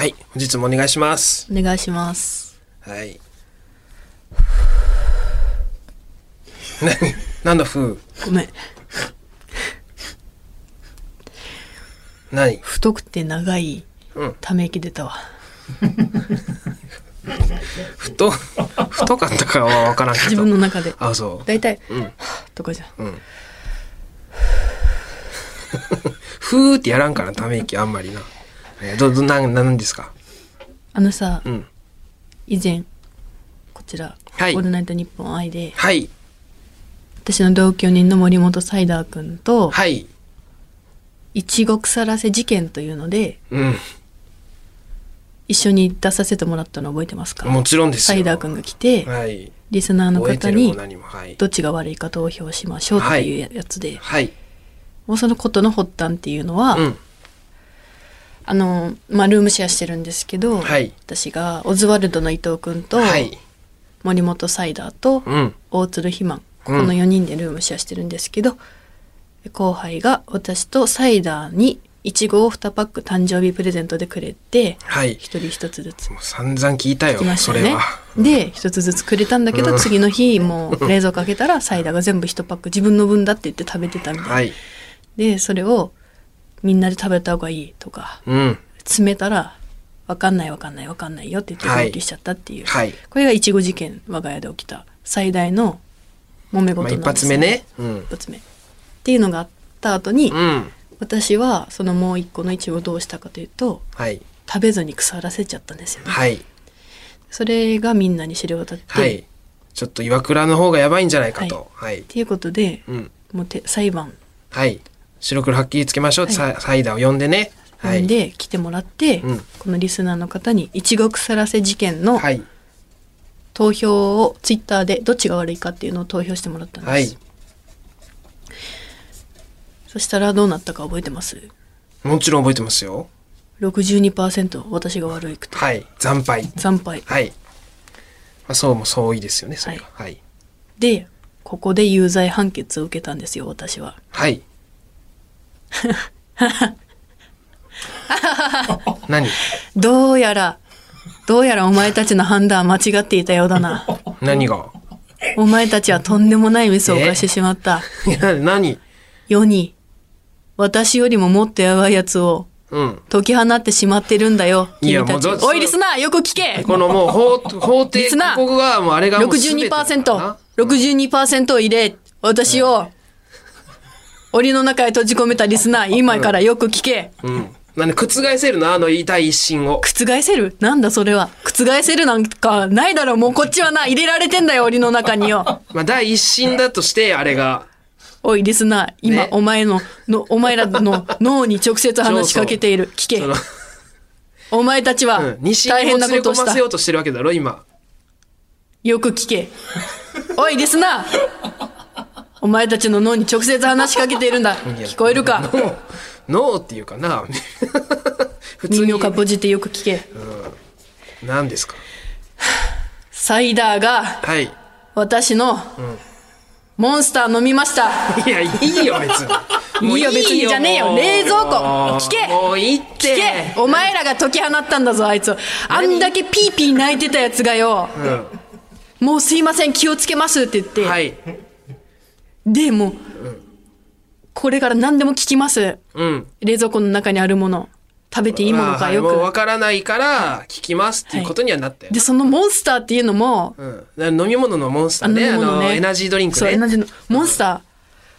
はい。本日もお願いします。お願いします。はい。な、なんだ、ふう。ごめん。何？太くて長いうんため息出たわ。太、太かったかはわからんけど。自分の中で。あ、そだいたい、う。うん。とかじゃん。うん。ふーってやらんから、ため息あんまりな。えーど、ど、なん、なんですか？あのさ、うん。以前、こちら、はいオールナイトニッポン愛で、はい。私の同居人の森本サイダーくんと、はい。いちご腐らせ事件というので、うん。一緒に出させてもらったの覚えてますか？もちろんですよ。サイダーくんが来て、はい。リスナーの方に。どっちが悪いか投票しましょうっていうややつで、はい。もうそのことの発端っていうのは、うん。あの、まあ、ルームシェアしてるんですけど、はい私がオズワルドの伊藤君と、はい。森本サイダーと、うん。大鶴肥満ここの4人でルームシェアしてるんですけど、後輩が私とサイダーにいちごを2パック誕生日プレゼントでくれてはい。一人一つずつもう散々聞いたよ、ねそれは。で一つずつくれたんだけど、次の日もう冷蔵庫開けたらサイダーが全部1パック自分の分だって言って食べてたみたいな、はい。でそれをみんなで食べた方がいいとかうん。詰めたら分かんない分かんない分かんないよって言ってはい号泣しちゃったっていう、はい。これがいちご事件我が家で起きた最大の揉め事まあ、なんです、一発目ね。うん一。発目っていうのがあった後に、うん。私はそのもう一個のいちごをどうしたかというとはい。食べずに腐らせちゃったんですよね、はい。それがみんなに知れ渡って、っはい。ちょっと岩倉の方がやばいんじゃないかと。はい。ていうことで、うん。もうて裁判はい。白黒はっきりつけましょうはいササイダーを呼んでね。はい。で来てもらって、うんこのリスナーの方にいちご腐らせ事件のはい。投票をツイッターでどっちが悪いかっていうのを投票してもらったんです、はい。そしたらどうなったか覚えてます？もちろん覚えてますよ。62%私が悪いくてはい。惨敗。惨敗はい。まあ、そうもそういいですよね、それが。はい。でここで有罪判決を受けたんですよ私ははい。何？どうやらどうやらお前たちの判断は間違っていたようだな。何が？お前たちはとんでもないミスを犯してしまった。いや何？世に私よりももっとやばいやつをうん。解き放ってしまってるんだよ君たち。おいリスナーよく聞け。このもう法、法廷ここがもうあれがもう全てだからな 62%62% を入れ私を檻の中へ閉じ込めたリスナー今からよく聞けうん。なんで覆せるのあの痛い一心を。覆せる？なんだそれは覆せるなんかないだろうもうこっちはな入れられてんだよ檻の中によ まあ第一心だとして、あれが。おいリスナー今、ねお前ののお前らの 脳に直接話しかけている聞けその、お前たちはうん。西大変にも連れなことをした込ませようとしてるわけだろ、今。よく聞け。おい、リスナーお前たちの脳に直接話しかけているんだ。聞こえるか？ノーっていうかな。普通に耳を。かっぽじってよく聞け。何ですか？サイダーがはい。私のモンスター飲みました。いや、いいよ、別に。いいよ別にじゃねえよ冷蔵庫聞けもういいって。聞けお前らが解き放ったんだぞ、あいつを。あんだけピーピー泣いてたやつがよ。もうすいません、気をつけますって言って。はい。で、もう、これから何でも聞きます。うん。冷蔵庫の中にあるもの。食べていいものかよく。わからないから、聞きますっていうことにはなったよ。で、そのモンスターっていうのも、うん。飲み物のモンスターね。ねの、エナジードリンクそう、エナね。ジーの、モンスタ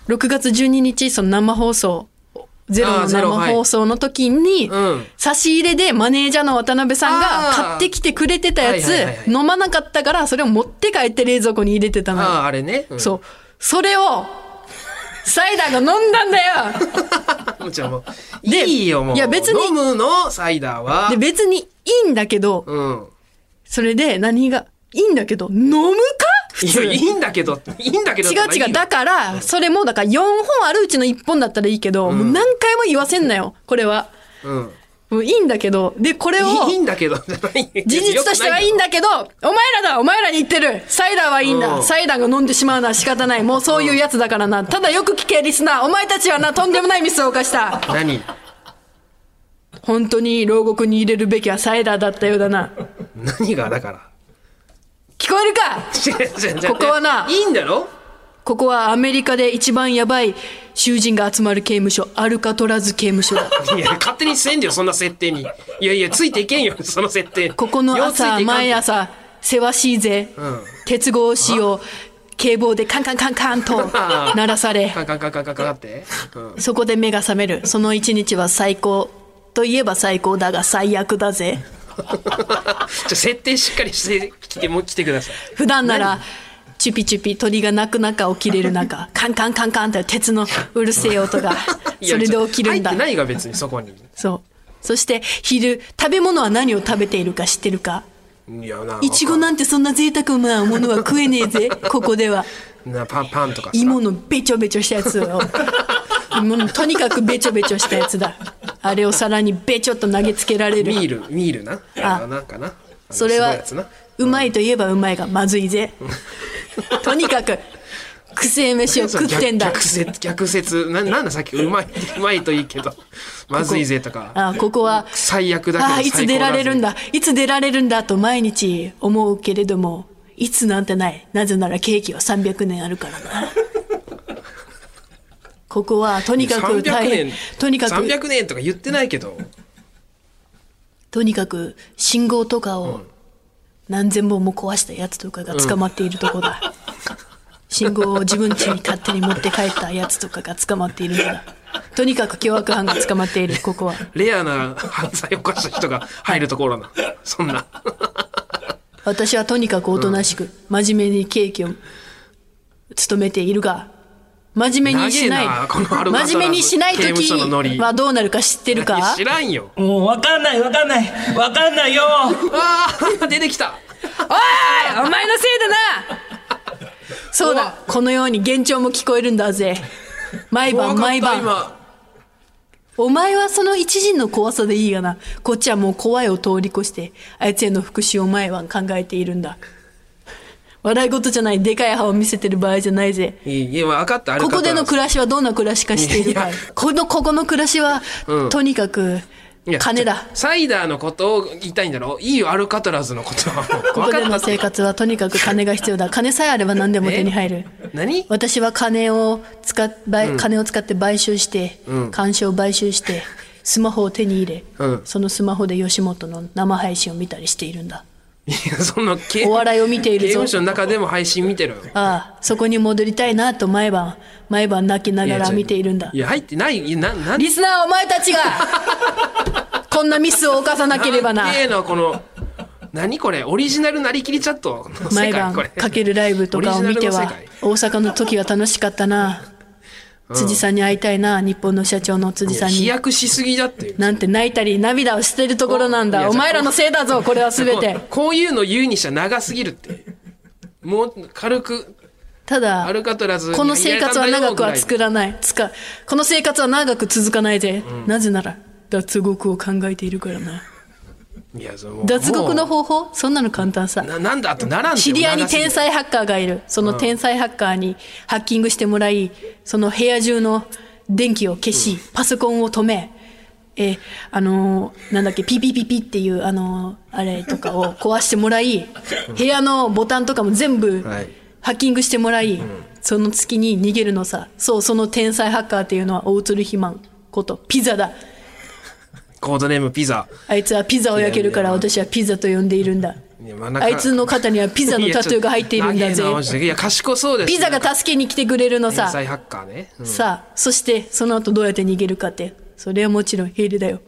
ー、6月12日、その生放送、ゼロの生放送の時に、うん。差し入れでマネージャーの渡辺さんが買ってきてくれてたやつはいはいはいはい、飲まなかったから、それを持って帰って冷蔵庫に入れてたのよ。ああ、あれね。うんそう。それを、サイダーが飲んだんだよ もうじゃあもう、でいいよ、もう。いや別に飲むの、サイダーは。で、別にいいんだけど、うん。それで何が、いいんだけど、飲むか？普通いや、いいんだけど、いいんだけど。違う違う。だから、それも、だから4本あるうちの1本だったらいいけど、もう何回も言わせんなよ、これは。うん。もういいんだけど、で、これを、いいんだけど、じゃない事実としてはいいんだけど、お前らだお前らに言ってるサイダーはいいんだ、うんサイダーが飲んでしまうのは仕方ない。もうそういうやつだからな。ただよく聞け、リスナー。お前たちはな、とんでもないミスを犯した。何？本当に牢獄に入れるべきはサイダーだったようだな。何が？だから。聞こえるか？ここはないいんだろ？ここはアメリカで一番やばい囚人が集まる刑務所、アルカトラズ刑務所だ。いや、勝手にせんでよ、そんな設定に。いやいや、ついていけんよ、その設定。ここの朝、毎朝、せわしいぜ。ん鉄格子を警棒でカンカンカンカンと鳴らされ、カンカンカンカンカンカンって。うん。そこで目が覚める。その一日は最高。といえば最高だが最悪だぜ。じゃ設定しっかりしてきて、もう来てください。普段なら、チュピチュピ鳥が鳴く中起きれる中、カンカンカンカンって鉄のうるせえ音が、それで起きるんだ入って。ないが別にそこに。そう。そして昼、食べ物は何を食べているか知ってるか？いやな。いちごなんてそんな贅沢なものは食えねえぜ、ここでは。なパン、パンとかさ。芋のべちょべちょしたやつを。芋のとにかくべちょべちょしたやつだ。あれを皿にべちょっと投げつけられる。ミール、ミールな。ああなんかな。それはうまいといえばうまいがまずいぜ。とにかく、くせえ飯を食ってんだ。逆説、逆説。な、なんださっき、うまい、うまいといいけど、まずいぜとか。あここは、最悪だけどああ、いつ出られるんだだ、いつ出られるんだと毎日思うけれども、いつなんてない。なぜならケーキは300年あるからな。ここはとにかく大300変年、とにかく、300年とか言ってないけど。とにかく信号とかを何千本も壊したやつとかが捕まっているとこだ。信号を自分家に勝手に持って帰ったやつとかが捕まっているんだ。とにかく凶悪犯が捕まっている、ここは。レアな犯罪を犯した人が入るところな。そんな。私はとにかくおとなしく、真面目にケーキを務めているが、真面目にしない。な真面目にしない刑務時所のノリ。はどうなるか知ってるか？知らんよ。もうわかんないわかんない。わかんないよ。ああ、出てきた。おいお前のせいだな。そうだ。このように幻聴も聞こえるんだぜ。毎晩毎晩。今。お前はその一時の怖さでいいがな。こっちはもう怖いを通り越してあいつへの復讐を毎晩考えているんだ笑い事じゃないでかい歯を見せてる場合じゃないぜいい、いや、分かった。あれここでの暮らしはどんな暮らしか知っているかこの、ここの暮らしは、うんとにかく、金だ。サイダーのことを言いたいんだろ？いいよ、アルカトラズのことは。ここでの生活はとにかく金が必要だ。金さえあれば何でも手に入る。何？私は金を使っ、買金を使って買収して、鑑賞を買収して、スマホを手に入れ、うんそのスマホで吉本の生配信を見たりしているんだ。その、刑お笑いを見ているぞ刑務所の中でも配信見てるよ。ああ、そこに戻りたいなと毎晩、毎晩泣きながら見ているんだい。や、入ってない。な、なんリスナーお前たちが、こんなミスを犯さなければな。なの、この、何これ？オリジナルなりきりチャット毎晩かけるライブとかを見ては大阪の時は楽しかったな辻さんに会いたいな日本の社長の辻さんに。飛躍しすぎだって。なんて泣いたり涙をしてるところなんだ。お前らのせいだぞこれは全て。ここういうの言うにしちゃ長すぎるって。もう、軽く、ただこの生活は長くは作ららない。つかこの生活は長く続かないぜ、なぜなら脱獄を考えているからないや、その脱獄のも方法？そんなの簡単さ。うななんだとならんて知り合いに天才ハッカーがいる。その天才ハッカーにハッキングしてもらい、その部屋中の電気を消し、パソコンを止め、えーあのーなんだっけ、ピピピピっていう、あのーあれとかを壊してもらい、部屋のボタンとかも全部はい。ハッキングしてもらい、その月に逃げるのさ。そう、その天才ハッカーっていうのは大鶴ひまんこと、ピザだ。コードネームピザ。あいつはピザを焼けるから私はピザと呼んでいるんだ。いやまああいつの肩にはピザのタトゥーが入っているんだぜいや賢そうですピザが助けに来てくれるのさ。天才ハッカーね。うんさあ、そしてその後どうやって逃げるかって。それはもちろんヘリだよ。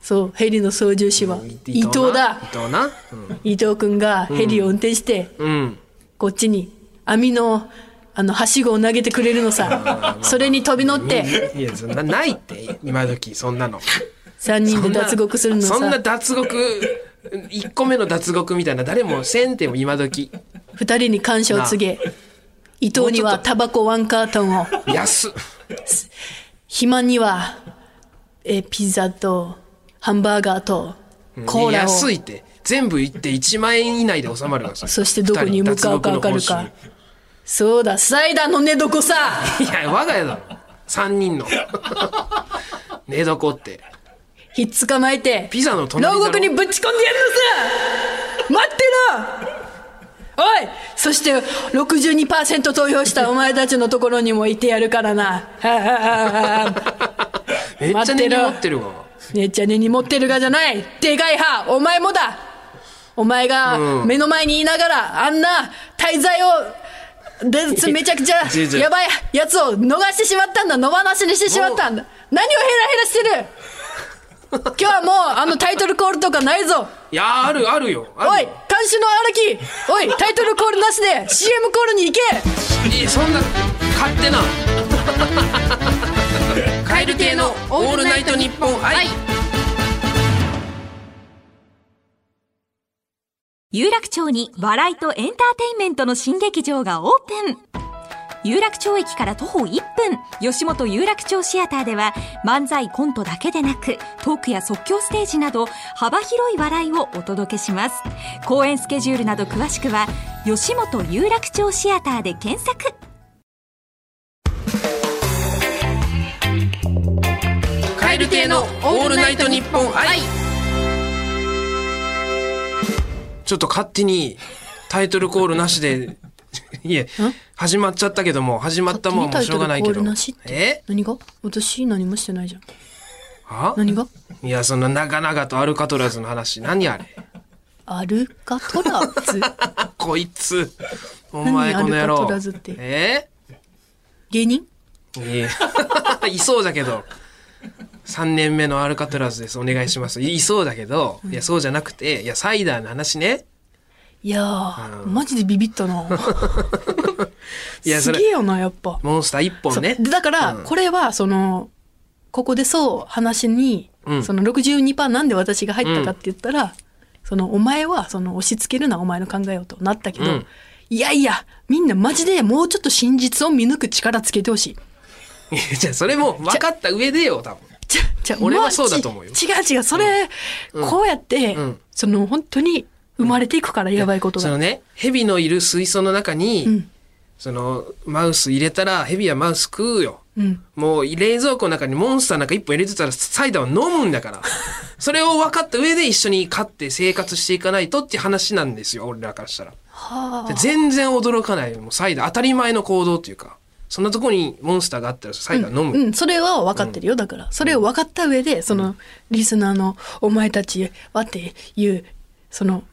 そう、ヘリの操縦士は伊藤だ。伊藤な？伊藤くんがヘリを運転して、うん。うん。こっちに網の、あの、はしごを投げてくれるのさ。それに飛び乗って、いや、そんな、ないって、今時、そんなの。3人で脱獄するのそんなさ。脱獄、1個目の脱獄みたいな、誰もせんても今時。二人に感謝を告げ、伊藤にはタバコワンカートンを、安っ。肥満には、えーピザと、ハンバーガーと、コーラを。安いって。全部行って1万円以内で収まるわ、それそしてどこに向かうか分かるか。そうだ、サイダーの寝床さいや、我が家だろ。3人の。寝床って。ひっ捕まえて、ピザの隣牢獄にぶち込んでやるのさ待ってろ。おいそして62%投票したお前たちのところにもいてやるからな。めっちゃ根に持ってるわ。めっちゃ根に持ってるがじゃない。でかい歯お前もだ。お前が目の前にいながら、あんな滞在を、で めちゃくちゃやばいやつを逃してしまったんだ。野放しにしてしまったんだ。何をヘラヘラしてる 今日はもうあのタイトルコールとかないぞいやー、ある、あるよ。あるおいよ監視の荒木おいタイトルコールなしで CM コールに行けいいそんな、勝手な。カエル系のオールナイトニッポン愛。有楽町に笑いとエンターテインメントの新劇場がオープン有楽町駅から徒歩1分。吉本有楽町シアターでは漫才コントだけでなくトークや即興ステージなど幅広い笑いをお届けします。公演スケジュールなど詳しくは吉本有楽町シアターで検索。カエル系のオールナイトニッポン愛。ちょっと勝手にタイトルコールなしで、いえ、始まっちゃったけども、始まったもんはもうしょうがないけど。え？何が？私何もしてないじゃん。は？何が？いや、そんな長々とアルカトラズの話、何あれ？アルカトラズこいつ。お前何この野郎。アルカトラズってえ？芸人？いえ。いそうだけど。3年目のアルカトラズです。お願いします。いいそうだけど、いや、そうじゃなくて、いや、サイダーの話ね。いやー、マジでビビったな。いや、すげえよな、やっぱ。モンスター1本ね。だから、これは、その、ここでそう話に、うん。その62%なんで私が入ったかって言ったら、その、お前は、その、押し付けるな、お前の考えをとなったけど、うん。いやいや、みんなマジでもうちょっと真実を見抜く力つけてほしい。いやじゃあ、それも分かった上でよ、多分。じゃ、じゃ、俺はまあそうだと思うよ。ち違う違う、それ、こうやって、うん。その、本当に生まれていくから、やばいことが。そのね、蛇のいる水槽の中に、んその、マウス入れたら、蛇はマウス食うよ。うん。もう冷蔵庫の中にモンスターなんか一本入れてたらサイダーは飲むんだから。それを分かった上で一緒に飼って生活していかないとって話なんですよ、俺らからしたら。はあ。全然驚かない。もうサイダー、当たり前の行動っていうか。そんなとこにモンスターがあったらサイダー飲む。うん、それは分かってるよ。だから、それを分かった上で、その、リスナーのお前たちはっていう、その、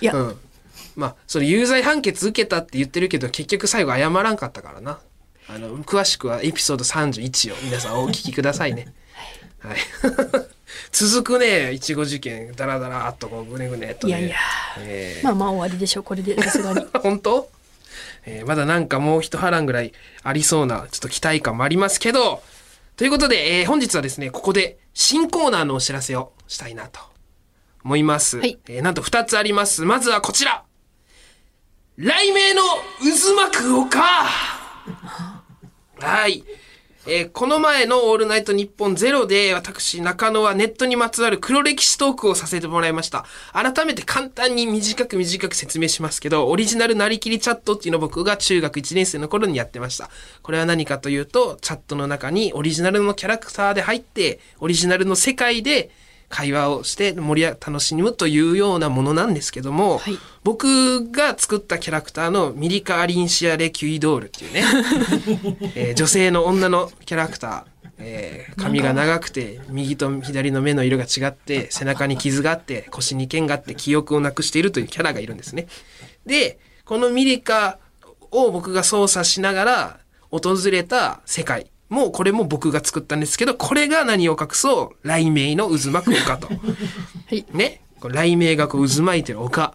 いや、うん。まあ、それ有罪判決受けたって言ってるけど、結局最後謝らんかったからな。あの、詳しくはエピソード31を皆さんお聞きくださいね。はい。続くね、いちご事件、ダラダラっとこう、ぐねぐねっとね。いやいやえーまあまあ終わりでしょう、これで、さすがに。本当、えーまだなんかもう一波乱ぐらいありそうな、ちょっと期待感もありますけど、ということで、えー本日はですね、ここで新コーナーのお知らせをしたいなと思います。はいえーなんと2つあります。まずはこちら雷鳴の渦巻く丘はい。えーこの前のオールナイトニッポンゼロで私中野はネットにまつわる黒歴史トークをさせてもらいました。改めて簡単に短く短く説明しますけど、オリジナルなりきりチャットっていうのを僕が中学1年生の頃にやってました。これは何かというと、チャットの中にオリジナルのキャラクターで入って、オリジナルの世界で会話をして盛り上楽しむというようなものなんですけども、はい僕が作ったキャラクターのミリカ・アリンシア・レ・キュイドールっていうね、えー女性の女のキャラクター、えー髪が長くて右と左の目の色が違って背中に傷があって腰に剣があって記憶をなくしているというキャラがいるんですね。でこのミリカを僕が操作しながら訪れた世界もうこれも僕が作ったんですけどこれが何を隠そう雷鳴の渦巻く丘と。はい。ね、雷鳴がこう渦巻いてる丘、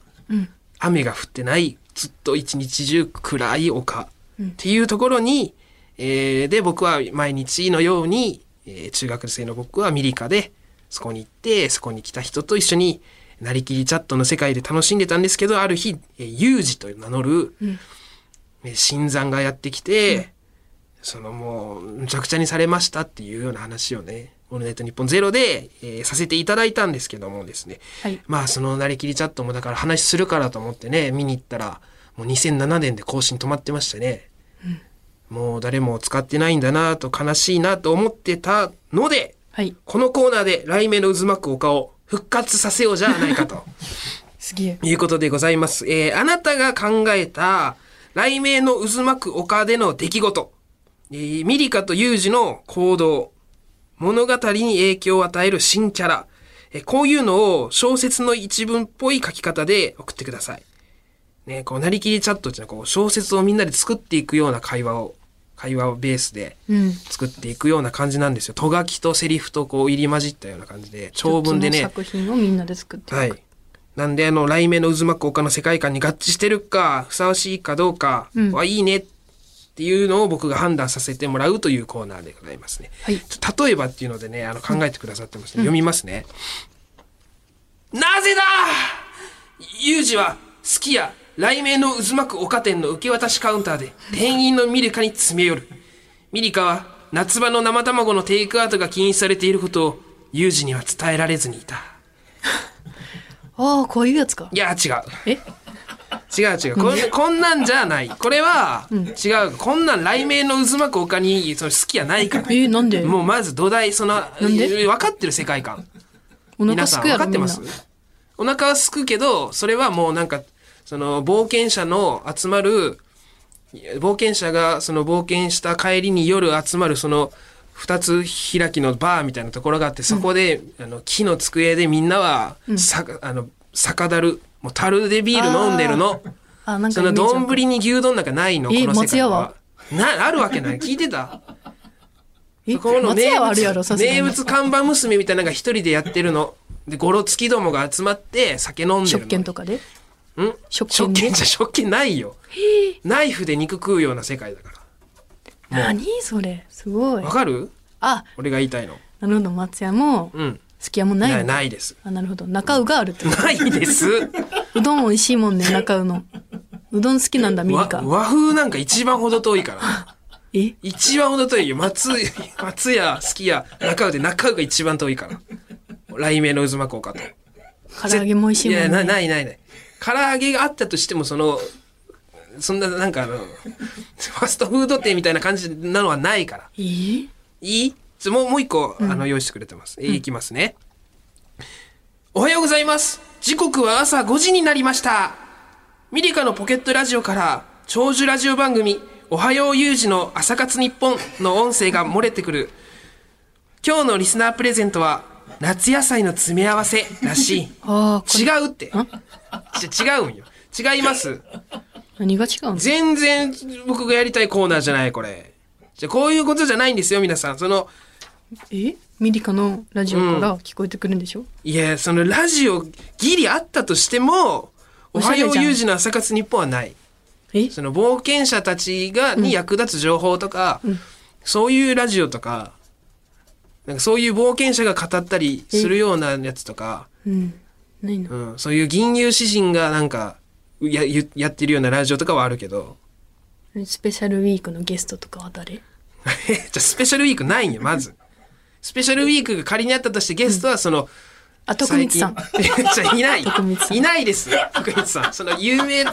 雨が降ってないずっと一日中暗い丘、っていうところに、えーで僕は毎日のように、えー中学生の僕はミリカでそこに行ってそこに来た人と一緒になりきりチャットの世界で楽しんでたんですけどある日、えー、ユージと名乗る、えー新参がやってきて、そのもう、むちゃくちゃにされましたっていうような話をね、オールナイトニッポンゼロで、えーさせていただいたんですけどもですね。はいまあそのなりきりチャットもだから話するからと思ってね、見に行ったら、もう2007年で更新止まってましてね。もう誰も使ってないんだなと悲しいなと思ってたので、はい。このコーナーで雷鳴の渦巻く丘を復活させようじゃないかと すげえ。いうことでございます。えーあなたが考えた雷鳴の渦巻く丘での出来事、えーミリカとユージの行動、物語に影響を与える新キャラ、えーこういうのを小説の一文っぽい書き方で送ってください。ね、こう、なりきりチャットっていうのはこう、小説をみんなで作っていくような会話を、会話をベースでうん。作っていくような感じなんですよ。とがきとセリフとこう入り混じったような感じで、長文でね作品をみんなで作っていく。はい。なんで、あの、雷鳴の渦巻く丘の世界観に合致してるか、ふさわしいかどうかうんはいいねっていうのを僕が判断させてもらうというコーナーでございますね。はい例えばっていうのでね、あの、考えてくださってますね。読みますね。なぜだユージは、好きや、雷鳴の渦巻く丘店の受け渡しカウンターで、店員のミリカに詰め寄る。ミリカは、夏場の生卵のテイクアウトが禁止されていることを、ユージには伝えられずにいた。ああ、こういうやつかい。や、違う。え？違う違う。こんこんなんじゃない。これは、違う。こんなん雷鳴の渦巻く丘にその好きやないから。えー、なんで？もうまず土台、その、分かってる世界観。お腹すくやろ、分かってま。す？お腹はすくけど、それはもうなんか、その冒険者の集まる、冒険者がその冒険した帰りに夜集まるその二つ開きのバーみたいなところがあって、そこで、あの木の机でみんなは、さあの、酒だる、もう樽でビール飲んでるの。あ、なんかそのイメージある丼に牛丼なんかないの、えこの世界松屋は？は。な、あるわけない。聞いてたえ、この松屋はあるやろ、さすがに。名物看板娘みたいなのが一人でやってるの。で、ゴロつきどもが集まって酒飲んでる食の。券とかで？ん？食券で？食券じゃ食券ないよ。ナイフで肉食うような世界だから。何それ？すごいわ。かる？あ、俺が言いたいの。なるほど、松屋も、うん。すき家もないなのないです。あ、なるほど。中尾があるってこと？ないです。うどん美味しいもんね、中尾の。うどん好きなんだ、ミリカ。わ和風なんか一番ほど遠いから。え？一番ほど遠いよ。松、松屋、好きや、中尾で中尾が一番遠いから。雷鳴の渦巻こうかと。唐揚げも美味しいもんいや、なね。ないないない。唐揚げがあったとしても、その、そんな、なんかあの、ファストフード店みたいな感じなのはないから。え？ーいい？ちょもう、もう一個、あの、用意してくれてます。えーいきますね。おはようございます。時刻は朝5時になりました。ミリカのポケットラジオから、長寿ラジオ番組、おはよう有事の朝活日本の音声が漏れてくる。今日のリスナープレゼントは、夏野菜の詰め合わせらしい。違うって。ち違うんよ。違います。何が違うの全然僕がやりたいコーナーじゃない、これ。じゃあこういうことじゃないんですよ、皆さん。その、え？ミリカのラジオから聞こえてくるんでしょ、いや、そのラジオギリあったとしても、おはよう。有事の朝活日本はない。え？その冒険者たちが、に役立つ情報とか、そういうラジオとか、なんかそういう冒険者が語ったりするようなやつとか、うん。ないのうん、そういう銀融詩人がなんか、や、ゆやってるようなラジオとかはあるけど、スペシャルウィークのゲストとかは誰？じゃあスペシャルウィークないんよ、まず。スペシャルウィークが仮にあったとしてゲストはその、あ、徳光さん。じゃあいない。徳光さんいないです。徳光さん。その有名、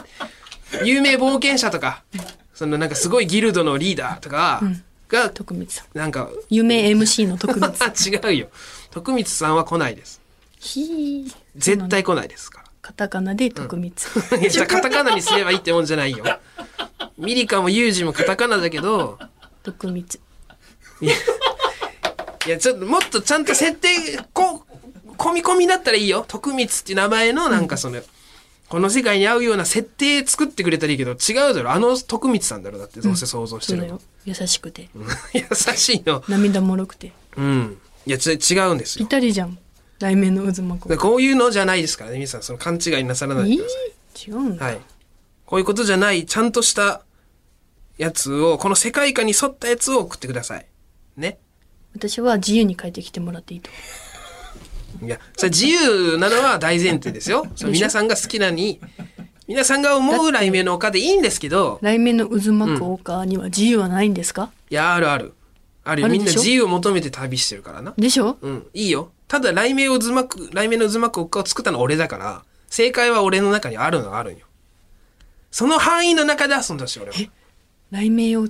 有名冒険者とか、そのなんかすごいギルドのリーダーとかが、徳光さん。なんか、夢 MC の徳光さん。違うよ。徳光さんは来ないです。ひー。絶対来ないですかカタカナで徳光。ら。いや、じゃあカタカナにすればいいってもんじゃないよ。ミリカもユージもカタカナだけど、徳光。いや、ちょっともっとちゃんと設定、こう、込み込みだったらいいよ。徳光っていう名前のなんかその、この世界に合うような設定作ってくれたらいいけど、違うだろ。あの徳光さんだろ。だってどうせ想像してるの。そうだよ。優しくて。優しいの。涙もろくて。うん。いや、ち違うんですぴっよ。たりじゃん。題名の渦巻く。こういうのじゃないですからね。皆さん、その勘違いなさらないえでください。ー、違うんだ。はい。こういうことじゃない、ちゃんとしたやつを、この世界観に沿ったやつを送ってください。ね。私は自由に書いてきてもらっていいと。いや、それ自由なのは大前提ですよ。その皆さんが好きなに、皆さんが思う雷鳴の丘でいいんですけど、題名の渦巻く丘には自由はないんですか、いや、あるある。あるみんな自由を求めて旅してるからな。でしょ？うん、いいよ。ただ、雷鳴を渦巻く、雷鳴の渦巻く丘を作ったのは俺だから、正解は俺の中にあるのはあるんよ。その範囲の中で遊んだし、俺は。雷鳴を、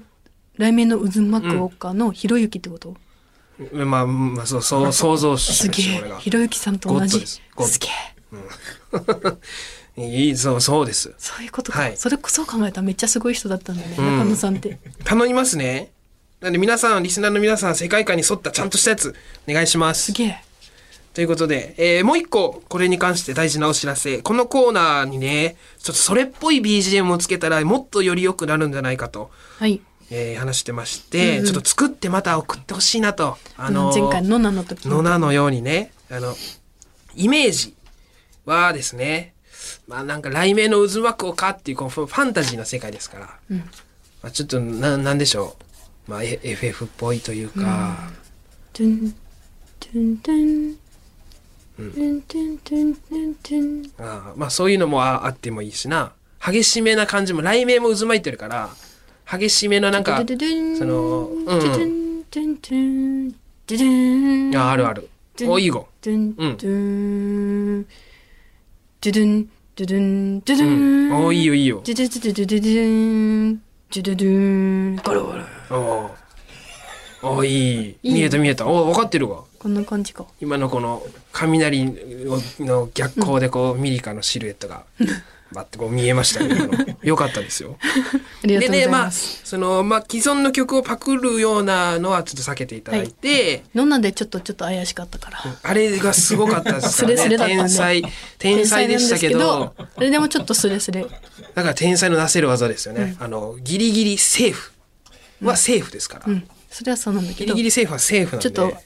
雷鳴の渦巻く丘のひろゆきってこと、まあ、まあ、そう、そう、想像しすげえ。ひろゆきさんと同じ。す。げえ。いい、そう、そうです。そういうことか、はい。それこそ考えたらめっちゃすごい人だったんだね、ん。中野さんって。頼みますね。なんで皆さん、リスナーの皆さん、世界観に沿ったちゃんとしたやつ、お願いします。す。げえ。ということで、えーもう一個、これに関して大事なお知らせ。このコーナーにね、ちょっとそれっぽい BGM をつけたら、もっとより良くなるんじゃないかと、はいえー、話してまして、うん、ちょっと作ってまた送ってほしいなと。あの、前回のなの時。のなのようにね、あの、イメージはですね、まあなんか雷鳴の渦巻くをかっていうこのファンタジーな世界ですから、うん、まあ、ちょっとな、なんでしょう。まあ FF っぽいというか。うん、あまあそういうのもあってもいいしな激しめな感じも雷鳴も渦巻いてるから激しめのなんかそのうん。ああるある。おいいご。うん。おいいよいいよ。おいい見えた見えたおわかってるわこんな感じか今のこの雷の逆光でこうミリカのシルエットがバッてこう見えましたね。よかったですよ。ありがとうござでね、まあ、いますその、まあ、既存の曲をパクるようなのはちょっと避けていただいて、のんなんでちょっとちょっと怪しかったからあれがすごかったですスからね。レスレだったんで天才、天才でしたけど、あれでもちょっとスレスレだから天才のなせる技ですよね。あの、ギリギリセーフはセーフですから。うんそれはそうなんだけどギリギリセーフはセーフなんで。ちょっと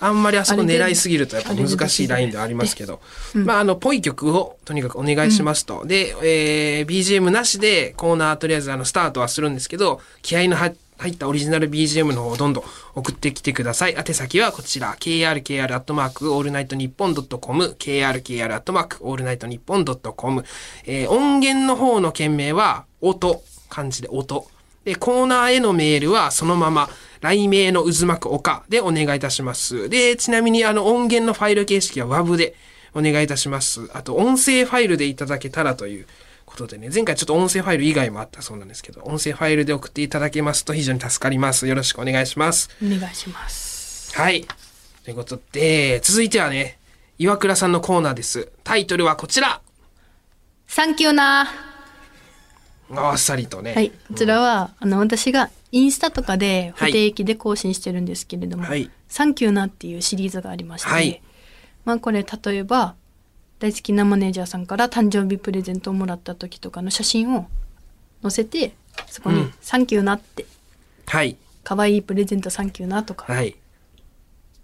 あんまりあそこ狙いすぎるとやっぱ難しいラインではありますけど、まああの、ぽい曲をとにかくお願いしますと。で、えー BGM なしでコーナーとりあえずあの、スタートはするんですけど、気合の入入ったオリジナル BGM の方をどんどん送ってきてください。宛先はこちら、krkr アットマークオールナイトニッポンドットコム、krkr アットマークオールナイトニッポンドットコム。えー音源の方の件名は、音、漢字で音。で、コーナーへのメールはそのまま、雷鳴の渦巻く丘でお願いいたします。で、ちなみにあの音源のファイル形式は WAV でお願いいたします。あと音声ファイルでいただけたらということでね、前回ちょっと音声ファイル以外もあったそうなんですけど、音声ファイルで送っていただけますと非常に助かります。よろしくお願いします。お願いしますはい。ということで、続いてはね、岩倉さんのコーナーです。タイトルはこちらサンキューなあっさりとね。はいこちらはあの私がインスタとかで不定期で更新してるんですけれどもはい「サンキューな」っていうシリーズがありまして、はい。まあこれ例えば大好きなマネージャーさんから誕生日プレゼントをもらった時とかの写真を載せてそこにうん「サンキューな」って。はい。「可愛いプレゼントサンキューな」とか。はい。っ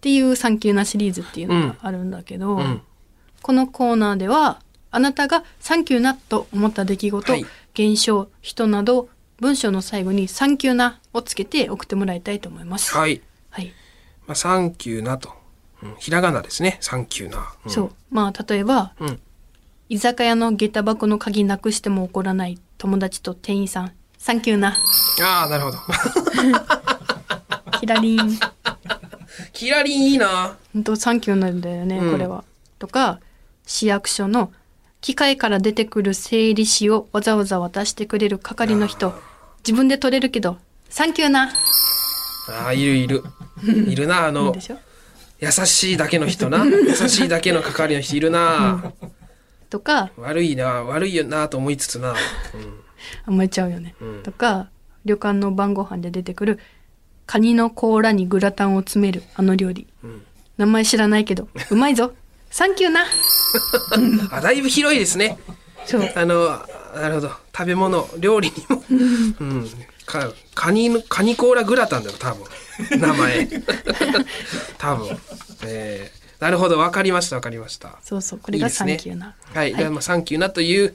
ていう「サンキューな」シリーズっていうのがあるんだけど、うん。このコーナーではあなたが「サンキューな」と思った出来事、はい。現象、人など文章の最後に「サンキューな」をつけて送ってもらいたいと思います。はい。はいまあ、サンキューなと。うん、ひらがなですね。サンキューな。うんそうまあ例えば、うん居酒屋の下駄箱の鍵なくしても怒らない友達と店員さん「サンキューなああ、なるほど。」キラリン キラリンいいな。本当サンキューなんだよね、うんこれは。とか市役所の機械から出てくる整理士をわざわざ渡してくれる係の人。自分で取れるけど「サンキューな」ああ、いるいる。いるな、あの。優しいだけの人な。優しいだけの係の人いるな。とか。悪いな、悪いよなと思いつつな。うん。あんまりちゃうよね、うん。とか旅館の晩ご飯で出てくる。カニの甲羅にグラタンを詰めるあの料理、ん。名前知らないけどうまいぞサンキューな あ、だいぶ広いですね。そうあの、なるほど。食べ物、料理にも。うん。か、カニの、カニコーラグラタンだよ、多分。名前。多分。えー、なるほど、わかりました、わかりました。そうそうこれがサンキューなはい。でまあ、サンキューなという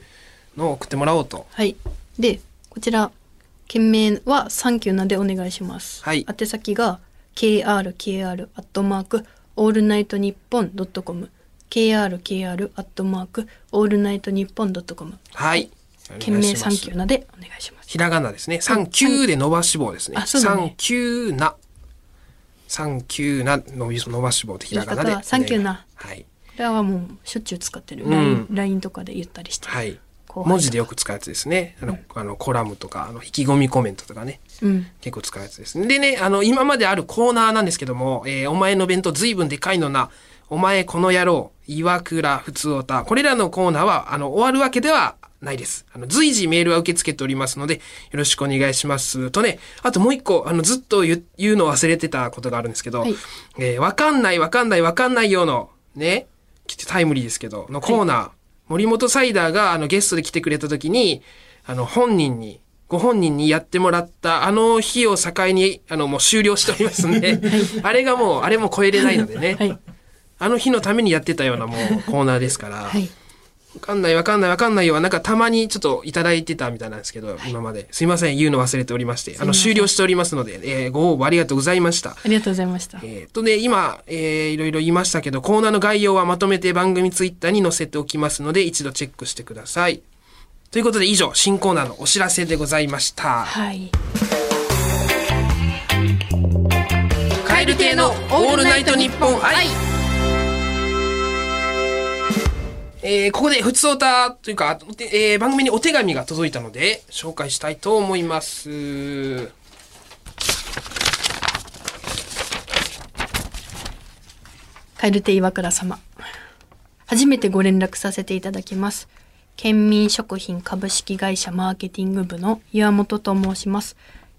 のを送ってもらおうと。はい。で、こちら、件名はサンキューなでお願いします。はい宛先が krkr アットマークオールナイトニッポンドットコム krkr アットマークオールナイトニッポンドットコムはい。件名サンキューー。なでお願いします。ひらがなですね。サンキューで伸ばし棒ですね。あそうだねサンキューな。サンキューな伸び伸ばし棒ってひらがなで。言い方はサンキューなはい。これはもうしょっちゅう使ってるうん LINE,、LINE とかで言ったりしてるはい。文字でよく使うやつですね。あの、あのコラムとか、あの、意気込みコメントとかね。うん結構使うやつですね。でね、あの、今まであるコーナーなんですけども、えーお前の弁当ずいぶんでかいのな、お前この野郎、岩倉、普通おた、これらのコーナーは、あの、終わるわけではないです。あの、随時メールは受け付けておりますので、よろしくお願いします。とね、あともう一個、あの、ずっと言うの忘れてたことがあるんですけど、はい。えーわかんないわかんないわかんないよの、ね、タイムリーですけど、のコーナー、森本サイダーがあのゲストで来てくれた時に、あの本人に、ご本人にやってもらったあの日を境に、あのもう終了しておりますんで、あれがもう、あれも超えれないのでね、はいあの日のためにやってたようなもうコーナーですから、はい。わかんないわかんないわかんないよはなんかたまにちょっといただいてたみたいなんですけど、今まで。すいません、言うの忘れておりまして、あの終了しておりますので、えーご応募ありがとうございました。ありがとうございました。えーとね、今、えーいろいろ言いましたけど、コーナーの概要はまとめて番組ツイッターに載せておきますので、一度チェックしてください。ということで以上、新コーナーのお知らせでございました。はい。カエル亭のオールナイトニッポン愛えーここで、ふつおたというか、えー番組にお手紙が届いたので、紹介したいと思います。カエルテ岩倉様。初めてご連絡させていただきます。県民食品株式会社マーケティング部の岩本と申します。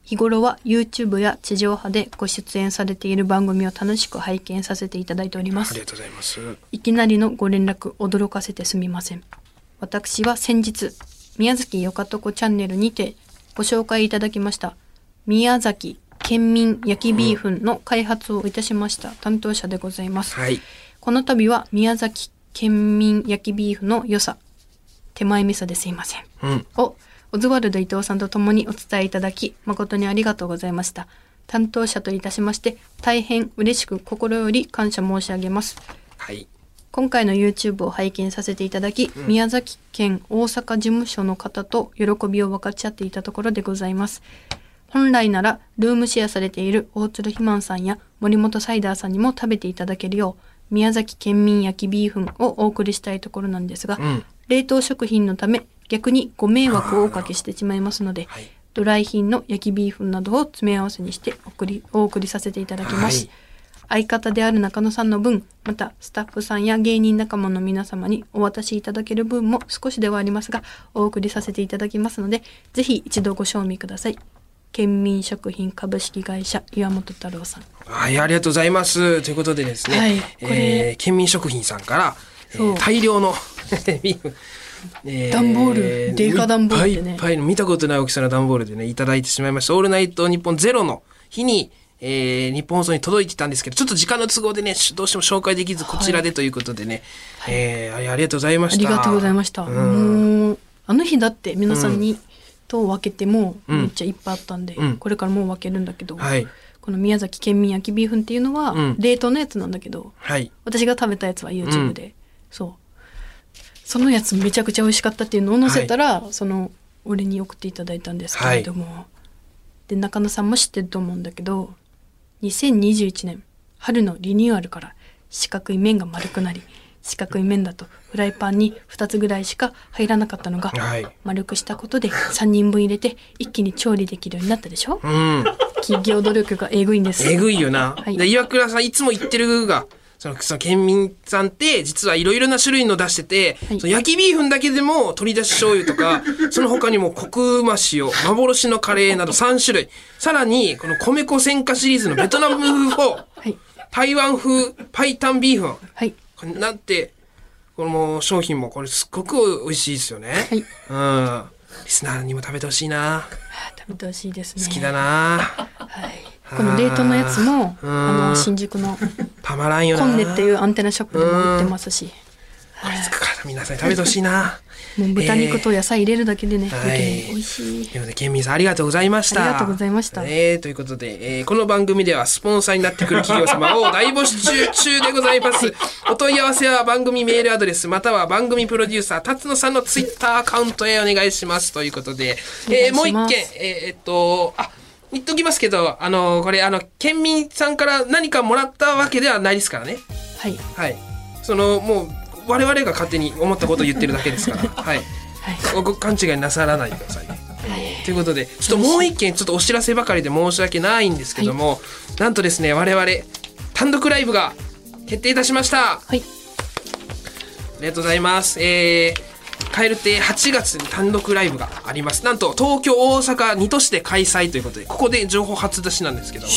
日頃は YouTube や地上波でご出演されている番組を楽しく拝見させていただいておりますあり。がとうございます。いきなりのご連絡驚かせてすみません。私は先日、宮崎よかとこチャンネルにてご紹介いただきました、宮崎県民焼きビーフンの開発をいたしました担当者でございます。はい。この度は宮崎県民焼きビーフの良さ、手前味噌ですいません。うん。をオズワルド伊藤さんと共にお伝えいただき誠にありがとうございました。担当者といたしまして大変嬉しく心より感謝申し上げます。はい。今回の YouTube を拝見させていただき、宮崎県大阪事務所の方と喜びを分かち合っていたところでございます。本来ならルームシェアされている大鶴ひまんさんや森本サイダーさんにも食べていただけるよう宮崎県民焼きビーフンをお送りしたいところなんですが、ん。冷凍食品のため逆にご迷惑をおかけしてしまいますので、はい。ドライ品の焼きビーフンなどを詰め合わせにして送りお送りさせていただきます、はい。相方である中野さんの分またスタッフさんや芸人仲間の皆様にお渡しいただける分も少しではありますがお送りさせていただきますのでぜひ一度ご賞味ください。県民食品株式会社岩本太郎さん。はい、ありがとうございます。ということでですね、はいえー県民食品さんから、えー大量の ビーフンえー段ボールデカ段ボールでね。いっぱいの見たことない大きさの段ボールでね、いただいてしまいました。オールナイト日本ゼロの日に、えー日本放送に届いてたんですけど、ちょっと時間の都合でね、しどうしても紹介できず、こちらでということでね、えーありがとうございました。ありがとうございました、うん。あの日だって皆さんに、と分けてもめっちゃいっぱいあったんで、うん。これからもう分けるんだけど、はい。この宮崎県民焼きビーフンっていうのはうん。冷凍のやつなんだけど、はい。私が食べたやつは YouTube で、そうそのやつめちゃくちゃ美味しかったっていうのを載せたら、その俺に送っていただいたんですけれども、で中野さんも知ってると思うんだけど2021年春のリニューアルから四角い麺が丸くなり四角い麺だとフライパンに2つぐらいしか入らなかったのが、はい。丸くしたことで3人分入れて一気に調理できるようになったでしょ？うん。企業努力がえぐいんですえぐいよな。はいで岩倉さんいつも言ってるが、その、その県民さんって実はいろいろな種類の出してて、はいその焼きビーフンだけでも鶏だし醤油とか、その他にもコクうま塩、幻のカレーなど3種類。さらに、この米粉戦火シリーズのベトナム風フォー、はい台湾風パイタンビーフン。はいこれなんて、この商品もこれすっごく美味しいですよね。はいうん。リスナーにも食べてほしいな。食べてほしいですね好きだな。はい、この冷凍のやつもうん。あの新宿のたまらんよな。コンネっていうアンテナショップでも売ってますし、これから皆さんに食べてほしいな。もう豚肉と野菜入れるだけでね、はいできる美味しいということで、県民さんありがとうございました。ありがとうございましたえー。ということで、えー。この番組ではスポンサー。になってくる企業様を大募集中でございます。お問い合わせは番組メー。ルアドレス、または番組プロデュー。サー、辰野さんのツイッター。アカウントへお願いします。ということで、えー。もう一件えー。えっと、あ、言っときますけど、あの、これ、あの、県民さんから何かもらったわけではないですからね。はいはい。その、もう、我々が勝手に思ったことを言ってるだけですから。はい。はいご勘違いなさらないでくださいね。ということでちょっともう一件ちょっとお知らせばかりで申し訳ないんですけども、なんとですね我々単独ライブが決定いたしました。はいありがとうございます。えー、カエル亭8月に単独ライブがあります。なんと東京、大阪2都市で開催ということで、ここで情報初出しなんですけども、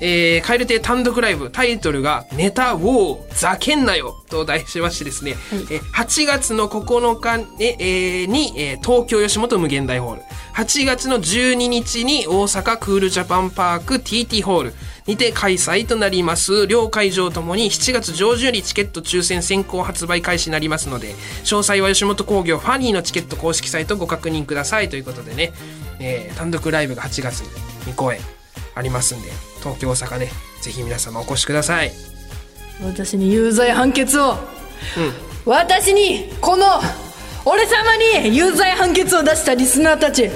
えー、カエル亭単独ライブ、タイトルが、ネタウォー、ざけんなよと題しましてですね、えー8月の9日に,、えーに、えー東京吉本無限大ホール、8月の12日に大阪クールジャパンパーク TT ホールにて開催となります。両会場ともに7月上旬よりチケット抽選先行発売開始になりますので、詳細は吉本興業ファニーのチケット公式サイトをご確認くださいということでね、えー単独ライブが8月に2公演ありますんで東京大阪ねぜひ皆様お越しください。私に有罪判決を、私にこの俺様に有罪判決を出したリスナーたち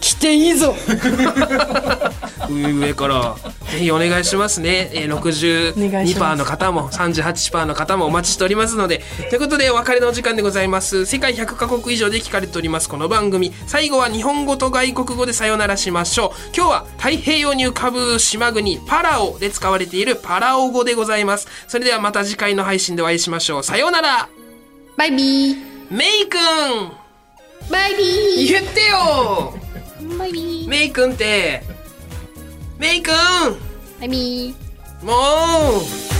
来ていいぞ 上から。ぜひお願いしますね、えー、お願いします。62%の方も38%の方もお待ちしておりますので。ということでお別れのお時間でございます。世界100カ国以上で聞かれておりますこの番組。最後は日本語と外国語でさよならしましょう。今日は太平洋に浮かぶ島国パラオで使われているパラオ語でございます。それではまた次回の配信でお会いしましょう。さようなら。バイビー。メイくんバイビ言ってよ。ーバイビー。メイくんってメイくんバイビーもう